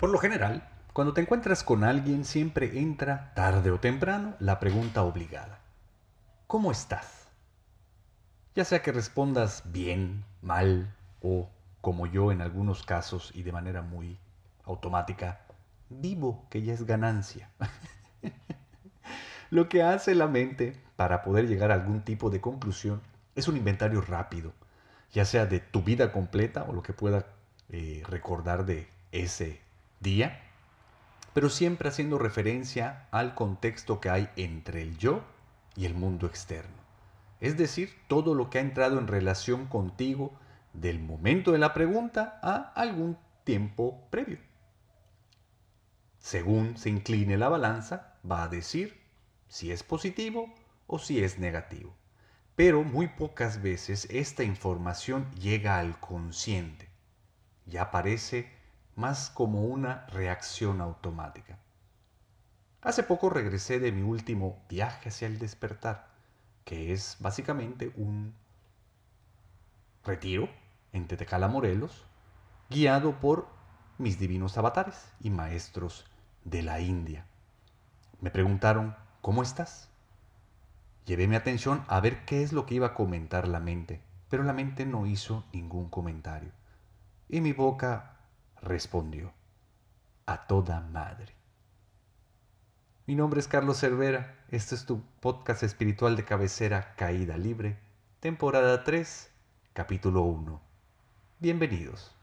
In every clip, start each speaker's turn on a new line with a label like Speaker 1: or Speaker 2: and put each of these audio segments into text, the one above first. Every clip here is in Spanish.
Speaker 1: Por lo general, cuando te encuentras con alguien siempre entra, tarde o temprano, la pregunta obligada. ¿Cómo estás? Ya sea que respondas bien, mal o, como yo en algunos casos y de manera muy automática, vivo, que ya es ganancia. Lo que hace la mente para poder llegar a algún tipo de conclusión es un inventario rápido, ya sea de tu vida completa o lo que pueda eh, recordar de ese día, pero siempre haciendo referencia al contexto que hay entre el yo y el mundo externo. Es decir, todo lo que ha entrado en relación contigo del momento de la pregunta a algún tiempo previo. Según se incline la balanza, va a decir si es positivo o si es negativo. Pero muy pocas veces esta información llega al consciente. Ya aparece más como una reacción automática. Hace poco regresé de mi último viaje hacia el despertar, que es básicamente un retiro en Tetecala, Morelos, guiado por mis divinos avatares y maestros de la India. Me preguntaron, ¿cómo estás? Llevé mi atención a ver qué es lo que iba a comentar la mente, pero la mente no hizo ningún comentario. Y mi boca respondió, a toda madre. Mi nombre es Carlos Cervera, este es tu podcast espiritual de cabecera Caída Libre, temporada 3, capítulo 1. Bienvenidos.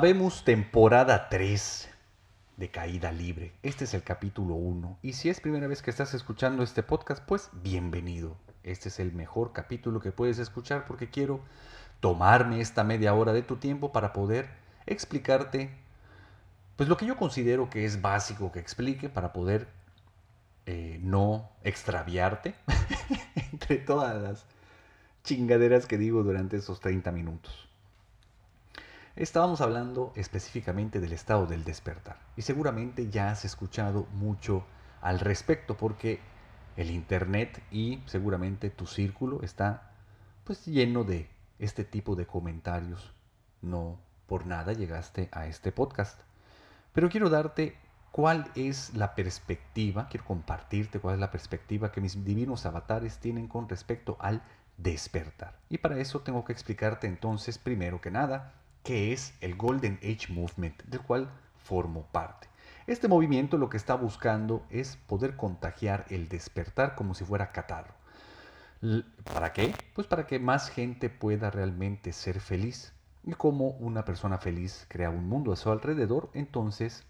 Speaker 1: Habemos temporada 3 de Caída Libre. Este es el capítulo 1. Y si es primera vez que estás escuchando este podcast, pues bienvenido. Este es el mejor capítulo que puedes escuchar porque quiero tomarme esta media hora de tu tiempo para poder explicarte pues lo que yo considero que es básico que explique para poder eh, no extraviarte entre todas las chingaderas que digo durante esos 30 minutos. Estábamos hablando específicamente del estado del despertar y seguramente ya has escuchado mucho al respecto porque el internet y seguramente tu círculo está pues lleno de este tipo de comentarios. No por nada llegaste a este podcast. Pero quiero darte cuál es la perspectiva, quiero compartirte cuál es la perspectiva que mis divinos avatares tienen con respecto al despertar. Y para eso tengo que explicarte entonces, primero que nada, que es el Golden Age Movement, del cual formo parte. Este movimiento lo que está buscando es poder contagiar el despertar como si fuera catarro. ¿Para qué? Pues para que más gente pueda realmente ser feliz. Y como una persona feliz crea un mundo a su alrededor, entonces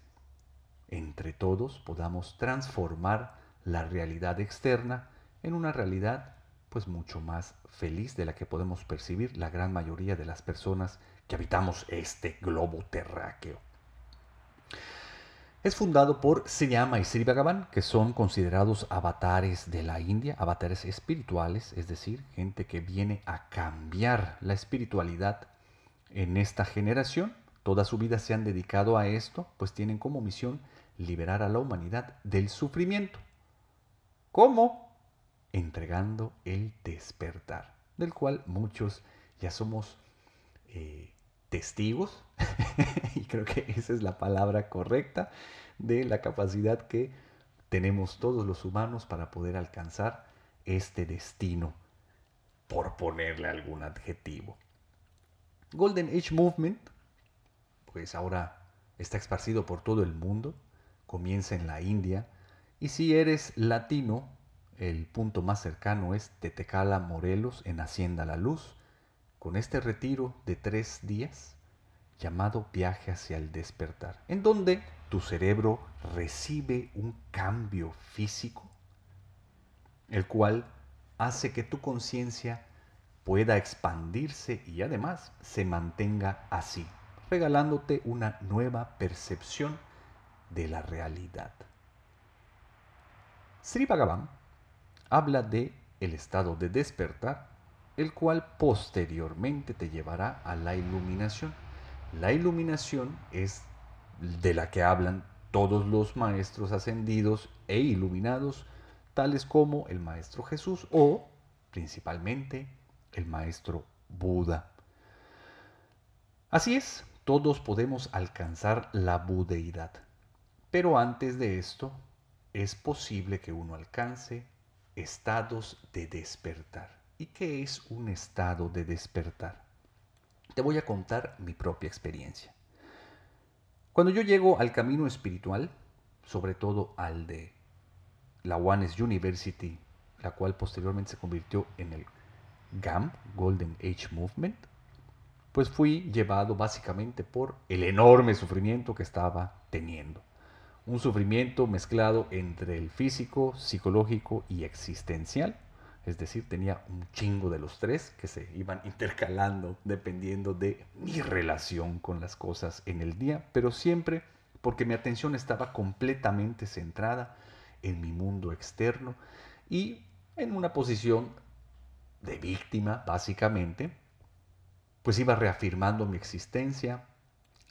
Speaker 1: entre todos podamos transformar la realidad externa en una realidad pues mucho más feliz de la que podemos percibir la gran mayoría de las personas que habitamos este globo terráqueo. Es fundado por Sriyama y Sri Bhagavan, que son considerados avatares de la India, avatares espirituales, es decir, gente que viene a cambiar la espiritualidad en esta generación. Toda su vida se han dedicado a esto, pues tienen como misión liberar a la humanidad del sufrimiento. ¿Cómo? Entregando el despertar, del cual muchos ya somos eh, testigos, y creo que esa es la palabra correcta, de la capacidad que tenemos todos los humanos para poder alcanzar este destino, por ponerle algún adjetivo. Golden Age Movement, pues ahora está esparcido por todo el mundo, comienza en la India, y si eres latino, el punto más cercano es Tetecala, Morelos, en Hacienda La Luz, con este retiro de tres días llamado viaje hacia el despertar, en donde tu cerebro recibe un cambio físico, el cual hace que tu conciencia pueda expandirse y además se mantenga así, regalándote una nueva percepción de la realidad. Sri Bhagavan habla de el estado de despertar, el cual posteriormente te llevará a la iluminación. La iluminación es de la que hablan todos los maestros ascendidos e iluminados, tales como el Maestro Jesús o principalmente el Maestro Buda. Así es, todos podemos alcanzar la budeidad, pero antes de esto es posible que uno alcance estados de despertar. ¿Y qué es un estado de despertar? Te voy a contar mi propia experiencia. Cuando yo llego al camino espiritual, sobre todo al de la Ones University, la cual posteriormente se convirtió en el GAM, Golden Age Movement, pues fui llevado básicamente por el enorme sufrimiento que estaba teniendo. Un sufrimiento mezclado entre el físico, psicológico y existencial. Es decir, tenía un chingo de los tres que se iban intercalando dependiendo de mi relación con las cosas en el día, pero siempre porque mi atención estaba completamente centrada en mi mundo externo y en una posición de víctima, básicamente, pues iba reafirmando mi existencia,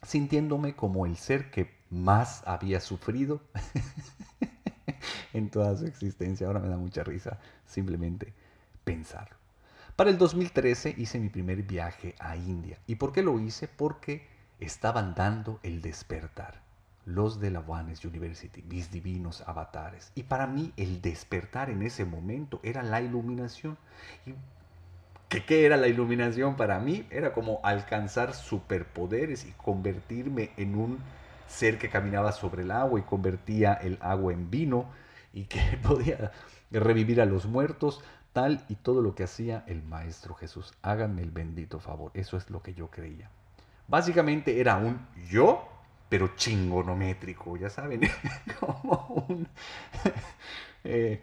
Speaker 1: sintiéndome como el ser que más había sufrido en toda su existencia. Ahora me da mucha risa simplemente pensarlo. Para el 2013 hice mi primer viaje a India. ¿Y por qué lo hice? Porque estaban dando el despertar. Los de la Ones University, mis divinos avatares. Y para mí el despertar en ese momento era la iluminación. Y ¿Qué, era la iluminación para mí? Era como alcanzar superpoderes y convertirme en un ser que caminaba sobre el agua y convertía el agua en vino y que podía revivir a los muertos, tal y todo lo que hacía el Maestro Jesús. Háganme el bendito favor, eso es lo que yo creía. Básicamente era un yo, pero chingonométrico, ya saben, como un eh,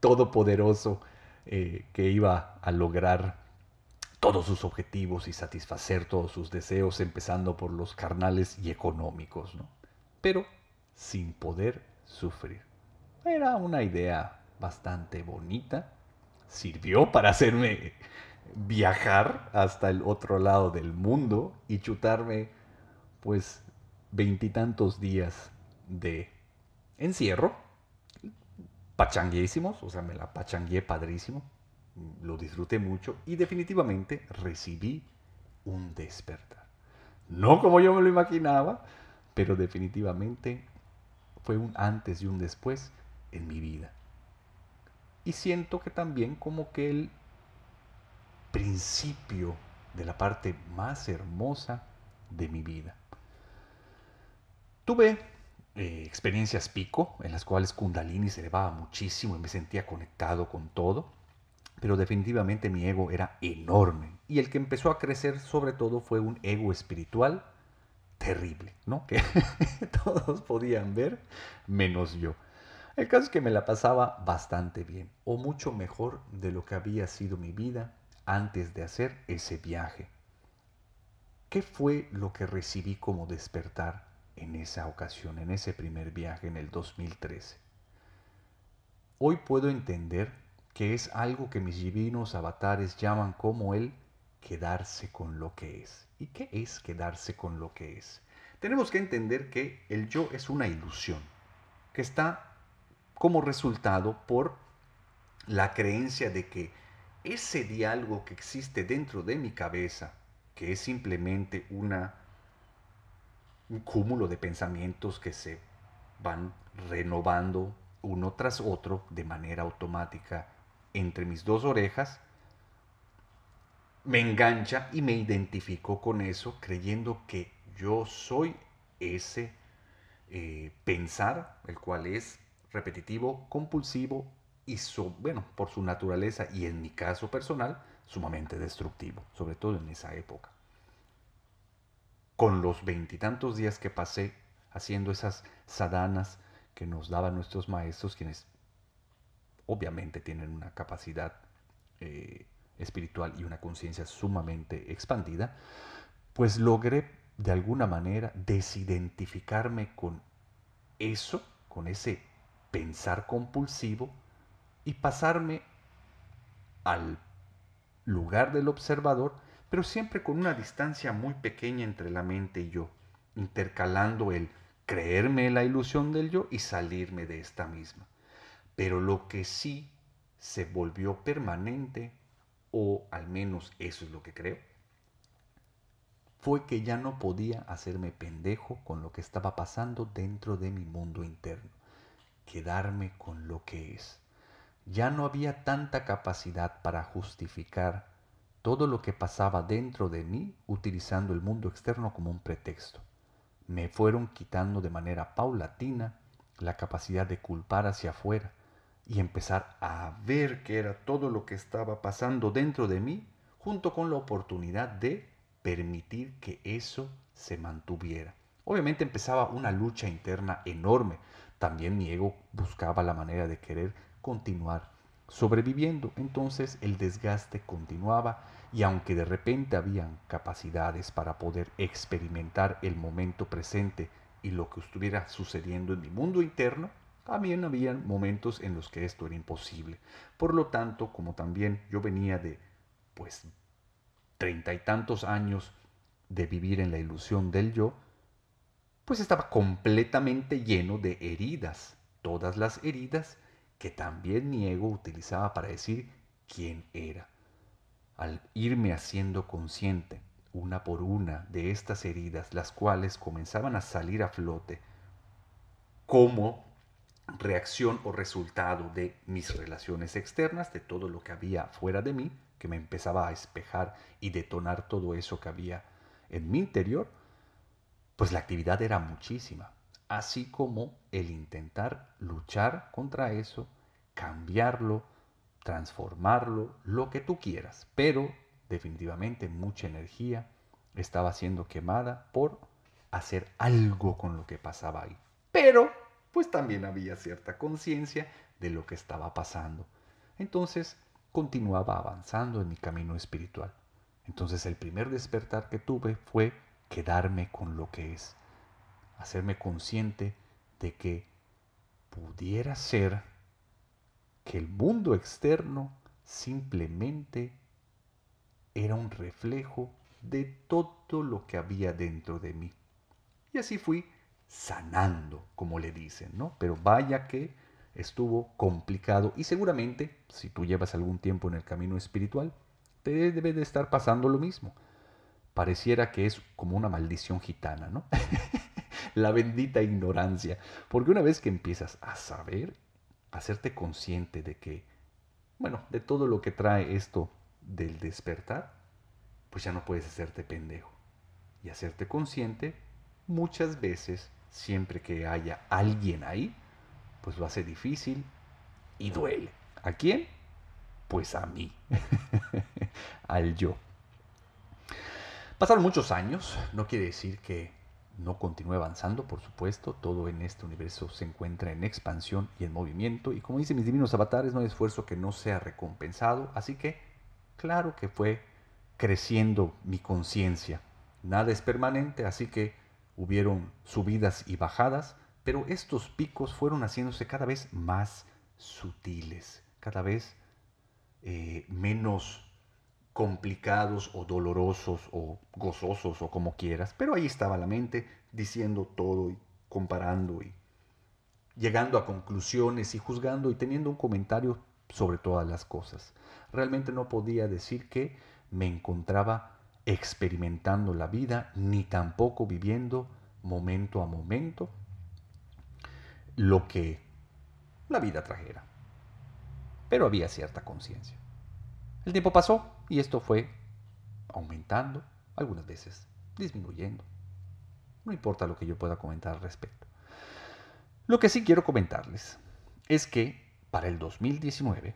Speaker 1: todopoderoso eh, que iba a lograr todos sus objetivos y satisfacer todos sus deseos, empezando por los carnales y económicos, ¿no? Pero sin poder sufrir. Era una idea bastante bonita, sirvió para hacerme viajar hasta el otro lado del mundo y chutarme pues veintitantos días de encierro. Pachanguísimos, o sea, me la pachangué padrísimo, lo disfruté mucho y definitivamente recibí un despertar. No como yo me lo imaginaba, pero definitivamente fue un antes y un después en mi vida. Y siento que también como que el principio de la parte más hermosa de mi vida. Tuve eh, experiencias pico, en las cuales Kundalini se elevaba muchísimo y me sentía conectado con todo, pero definitivamente mi ego era enorme. Y el que empezó a crecer sobre todo fue un ego espiritual terrible, ¿no? Que todos podían ver, menos yo. El caso es que me la pasaba bastante bien, o mucho mejor de lo que había sido mi vida antes de hacer ese viaje. ¿Qué fue lo que recibí como despertar en esa ocasión, en ese primer viaje en el 2013. Hoy puedo entender que es algo que mis divinos avatares llaman como el quedarse con lo que es. ¿Y qué es quedarse con lo que es? Tenemos que entender que el yo es una ilusión, que está como resultado por la creencia de que ese diálogo que existe dentro de mi cabeza, que es simplemente un cúmulo de pensamientos que se van renovando uno tras otro de manera automática entre mis dos orejas, me engancha y me identifico con eso creyendo que yo soy ese eh, pensar, el cual es repetitivo, compulsivo y, bueno, por su naturaleza y en mi caso personal, sumamente destructivo, sobre todo en esa época. Con los veintitantos días que pasé haciendo esas sadanas que nos daban nuestros maestros, quienes obviamente tienen una capacidad eh, espiritual y una conciencia sumamente expandida, pues logré de alguna manera desidentificarme con eso, con ese pensar compulsivo y pasarme al lugar del observador, pero siempre con una distancia muy pequeña entre la mente y yo, intercalando el creerme la ilusión del yo y salirme de esta misma. Pero lo que sí se volvió permanente, o al menos eso es lo que creo, fue que ya no podía hacerme pendejo con lo que estaba pasando dentro de mi mundo interno, quedarme con lo que es. Ya no había tanta capacidad para justificar todo lo que pasaba dentro de mí utilizando el mundo externo como un pretexto. Me fueron quitando de manera paulatina la capacidad de culpar hacia afuera y empezar a ver qué era todo lo que estaba pasando dentro de mí junto con la oportunidad de permitir que eso se mantuviera. Obviamente empezaba una lucha interna enorme. También mi ego buscaba la manera de querer continuar sobreviviendo. Entonces el desgaste continuaba y aunque de repente habían capacidades para poder experimentar el momento presente y lo que estuviera sucediendo en mi mundo interno, también habían momentos en los que esto era imposible. Por lo tanto, como también yo venía de pues treinta y tantos años de vivir en la ilusión del yo, pues estaba completamente lleno de heridas, todas las heridas que también mi ego utilizaba para decir quién era. Al irme haciendo consciente una por una de estas heridas, las cuales comenzaban a salir a flote como reacción o resultado de mis relaciones externas, de todo lo que había fuera de mí, que me empezaba a espejar y detonar todo eso que había en mi interior, pues la actividad era muchísima, así como el intentar luchar contra eso, cambiarlo, transformarlo, lo que tú quieras, pero definitivamente mucha energía estaba siendo quemada por hacer algo con lo que pasaba ahí. Pero, pues también había cierta conciencia de lo que estaba pasando. Entonces, continuaba avanzando en mi camino espiritual. Entonces el primer despertar que tuve fue quedarme con lo que es, hacerme consciente de que pudiera ser que el mundo externo simplemente era un reflejo de todo lo que había dentro de mí. Y así fui sanando, como le dicen, ¿no? Pero vaya que estuvo complicado y seguramente, si tú llevas algún tiempo en el camino espiritual, te debe de estar pasando lo mismo. Pareciera que es como una maldición gitana, ¿no? La bendita ignorancia. Porque una vez que empiezas a saber, a hacerte consciente de que, bueno, de todo lo que trae esto del despertar, pues ya no puedes hacerte pendejo. Y hacerte consciente muchas veces, siempre que haya alguien ahí, pues lo hace difícil y duele. ¿A quién? Pues a mí, al yo. Pasaron muchos años, no quiere decir que no continúe avanzando, por supuesto, todo en este universo se encuentra en expansión y en movimiento, y como dicen mis divinos avatares, no hay esfuerzo que no sea recompensado, así que claro que fue creciendo mi conciencia. Nada es permanente, así que hubieron subidas y bajadas, pero estos picos fueron haciéndose cada vez más sutiles, cada vez eh, menos complicados o dolorosos o gozosos o como quieras. Pero ahí estaba la mente diciendo todo y comparando y llegando a conclusiones y juzgando y teniendo un comentario sobre todas las cosas. Realmente no podía decir que me encontraba experimentando la vida ni tampoco viviendo momento a momento lo que la vida trajera. Pero había cierta conciencia. El tiempo pasó y esto fue aumentando, algunas veces disminuyendo. No importa lo que yo pueda comentar al respecto. Lo que sí quiero comentarles es que para el 2019,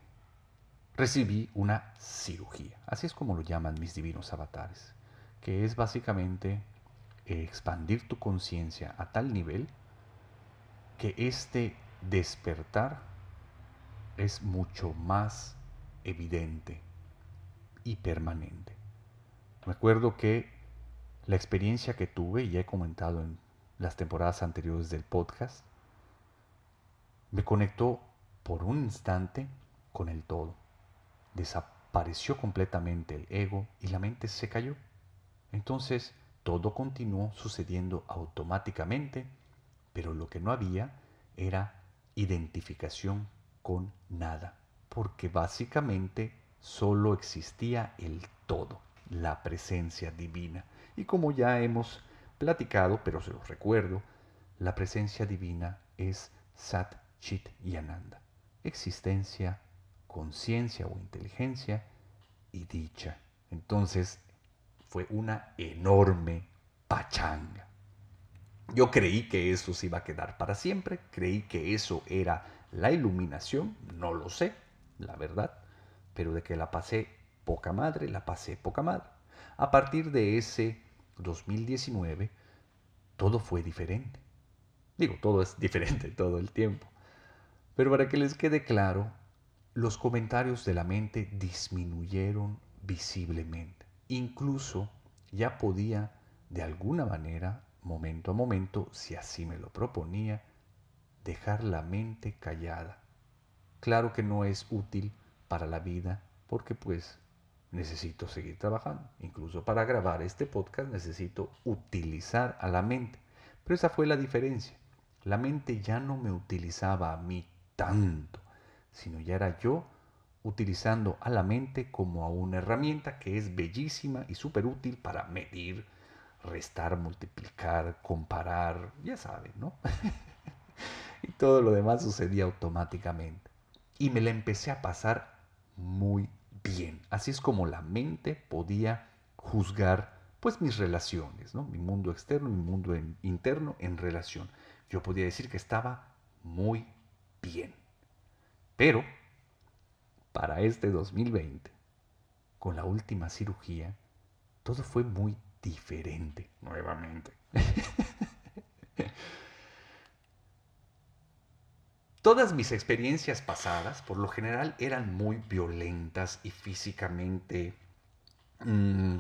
Speaker 1: recibí una cirugía. Así es como lo llaman mis divinos avatares, que es básicamente expandir tu conciencia a tal nivel que este despertar es mucho más evidente y permanente. Recuerdo que la experiencia que tuve, y he comentado en las temporadas anteriores del podcast, me conectó por un instante con el todo. Desapareció completamente el ego y la mente se cayó. Entonces todo continuó sucediendo automáticamente, pero lo que no había era identificación con nada, porque básicamente solo existía el todo, la presencia divina. Y como ya hemos platicado, pero se los recuerdo, la presencia divina es Sat Chit y Ananda, existencia, conciencia o inteligencia y dicha. Entonces fue una enorme pachanga. Yo creí que eso se iba a quedar para siempre, creí que eso era la iluminación, no lo sé, la verdad, pero de que la pasé poca madre, la pasé poca madre. A partir de ese 2019, todo fue diferente. Digo, todo es diferente todo el tiempo. Pero para que les quede claro, los comentarios de la mente disminuyeron visiblemente. Incluso ya podía, de alguna manera, momento a momento, si así me lo proponía, dejar la mente callada. Claro que no es útil para la vida porque pues necesito seguir trabajando. Incluso para grabar este podcast necesito utilizar a la mente. Pero esa fue la diferencia. La mente ya no me utilizaba a mí tanto, sino ya era yo utilizando a la mente como a una herramienta que es bellísima y súper útil para medir, restar, multiplicar, comparar, ya saben, ¿no? y todo lo demás sucedía automáticamente. Y me la empecé a pasar muy bien. Así es como la mente podía juzgar pues mis relaciones, ¿no? Mi mundo externo mi mundo interno en relación. Yo podía decir que estaba muy bien. Pero para este 2020, con la última cirugía, todo fue muy diferente nuevamente. Todas mis experiencias pasadas, por lo general, eran muy violentas y físicamente mm,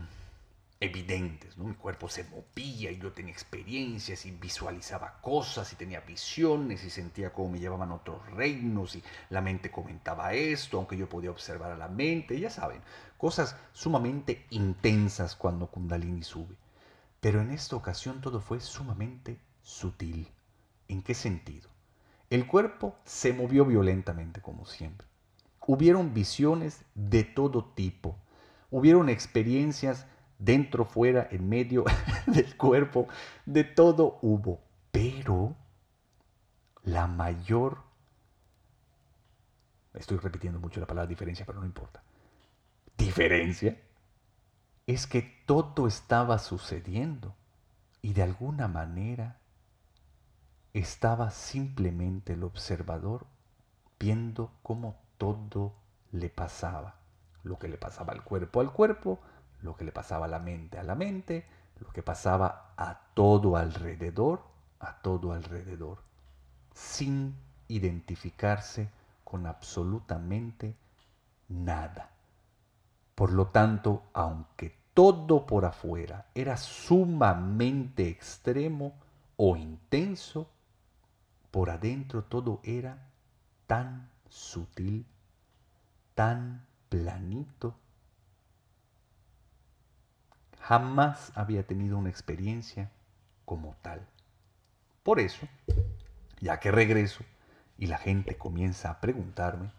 Speaker 1: evidentes. Mi cuerpo se movía y yo tenía experiencias y visualizaba cosas y tenía visiones y sentía cómo me llevaban a otros reinos y la mente comentaba esto, aunque yo podía observar a la mente, ya saben, cosas sumamente intensas cuando Kundalini sube. Pero en esta ocasión todo fue sumamente sutil. ¿En qué sentido? El cuerpo se movió violentamente como siempre. Hubieron visiones de todo tipo. Hubieron experiencias dentro, fuera, en medio del cuerpo. De todo hubo. Pero la mayor... Estoy repitiendo mucho la palabra diferencia, pero no importa. Diferencia es que todo estaba sucediendo y de alguna manera estaba simplemente el observador viendo cómo todo le pasaba. Lo que le pasaba al cuerpo al cuerpo, lo que le pasaba a la mente a la mente, lo que pasaba a todo alrededor, a todo alrededor, sin identificarse con absolutamente nada. Por lo tanto, aunque todo por afuera era sumamente extremo o intenso, por adentro todo era tan sutil, tan planito. Jamás había tenido una experiencia como tal. Por eso, ya que regreso y la gente comienza a preguntarme,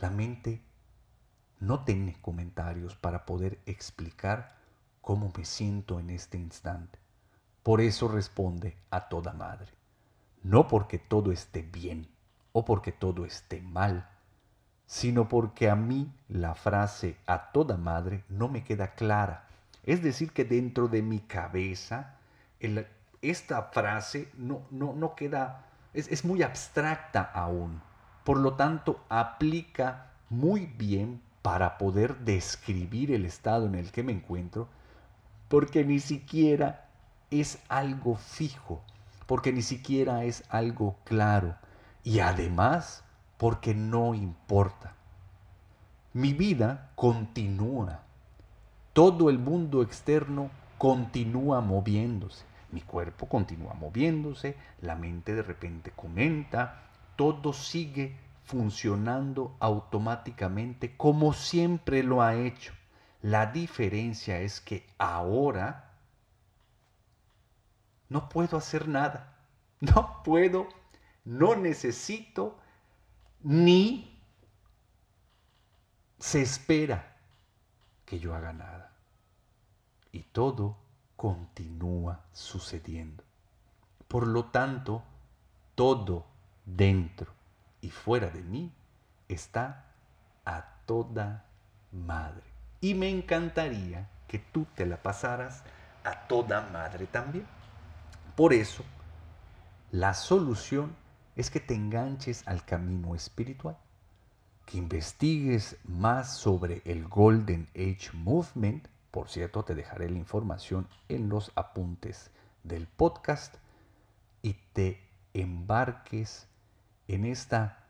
Speaker 1: la mente no tiene comentarios para poder explicar cómo me siento en este instante. Por eso responde a toda madre no porque todo esté bien o porque todo esté mal, sino porque a mí la frase a toda madre no me queda clara. Es decir, que dentro de mi cabeza esta frase no, no, no queda, es, es muy abstracta aún. Por lo tanto, aplica muy bien para poder describir el estado en el que me encuentro, porque ni siquiera es algo fijo, porque ni siquiera es algo claro y además porque no importa. Mi vida continúa. Todo el mundo externo continúa moviéndose. Mi cuerpo continúa moviéndose, la mente de repente comenta, todo sigue funcionando automáticamente como siempre lo ha hecho. La diferencia es que ahora no puedo hacer nada. No puedo, no necesito, ni se espera que yo haga nada. Y todo continúa sucediendo. Por lo tanto, todo dentro y fuera de mí está a toda madre. Y me encantaría que tú te la pasaras a toda madre también. Por eso, la solución es que te enganches al camino espiritual, que investigues más sobre el Golden Age Movement. Por cierto, te dejaré la información en los apuntes del podcast y te embarques en esta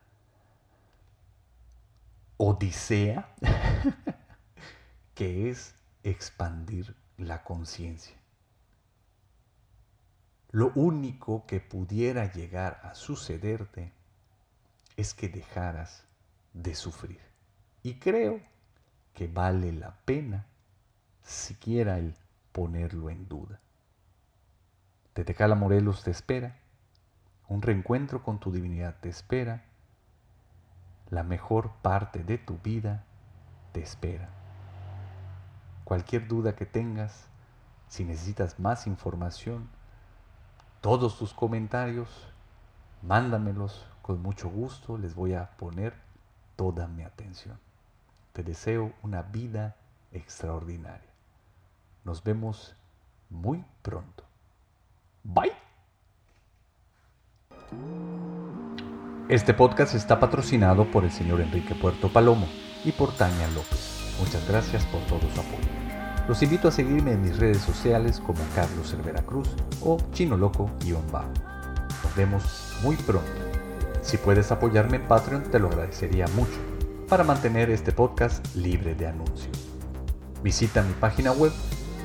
Speaker 1: odisea que es expandir la conciencia. Lo único que pudiera llegar a sucederte es que dejaras de sufrir. Y creo que vale la pena siquiera el ponerlo en duda. Tetecala Morelos te espera un reencuentro con tu divinidad te espera. La mejor parte de tu vida te espera. Cualquier duda que tengas, si necesitas más información, todos tus comentarios, mándamelos con mucho gusto, les voy a poner toda mi atención. Te deseo una vida extraordinaria. Nos vemos muy pronto. Bye. Este podcast está patrocinado por el señor Enrique Puerto Palomo y por Tania López. Muchas gracias por todo su apoyo. Los invito a seguirme en mis redes sociales como Carlos Cervera Cruz o Chino Loco-Bajo. Nos vemos muy pronto. Si puedes apoyarme en Patreon te lo agradecería mucho para mantener este podcast libre de anuncios. Visita mi página web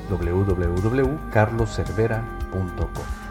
Speaker 1: www.carloservera.com